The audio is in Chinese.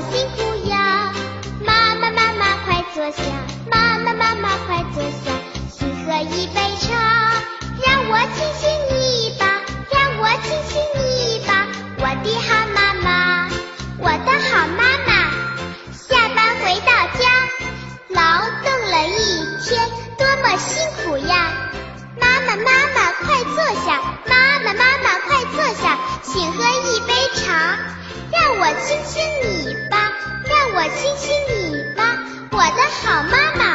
辛苦呀。妈妈妈妈快坐下，妈妈妈妈快坐下，请喝一杯茶，让我亲亲你吧，让我亲亲你吧，我的好妈妈，我的好妈妈。下班回到家，劳动了一天，多么辛苦呀！妈妈妈妈快坐下，妈妈妈妈快坐下，请喝一杯茶，让我亲亲你好妈妈。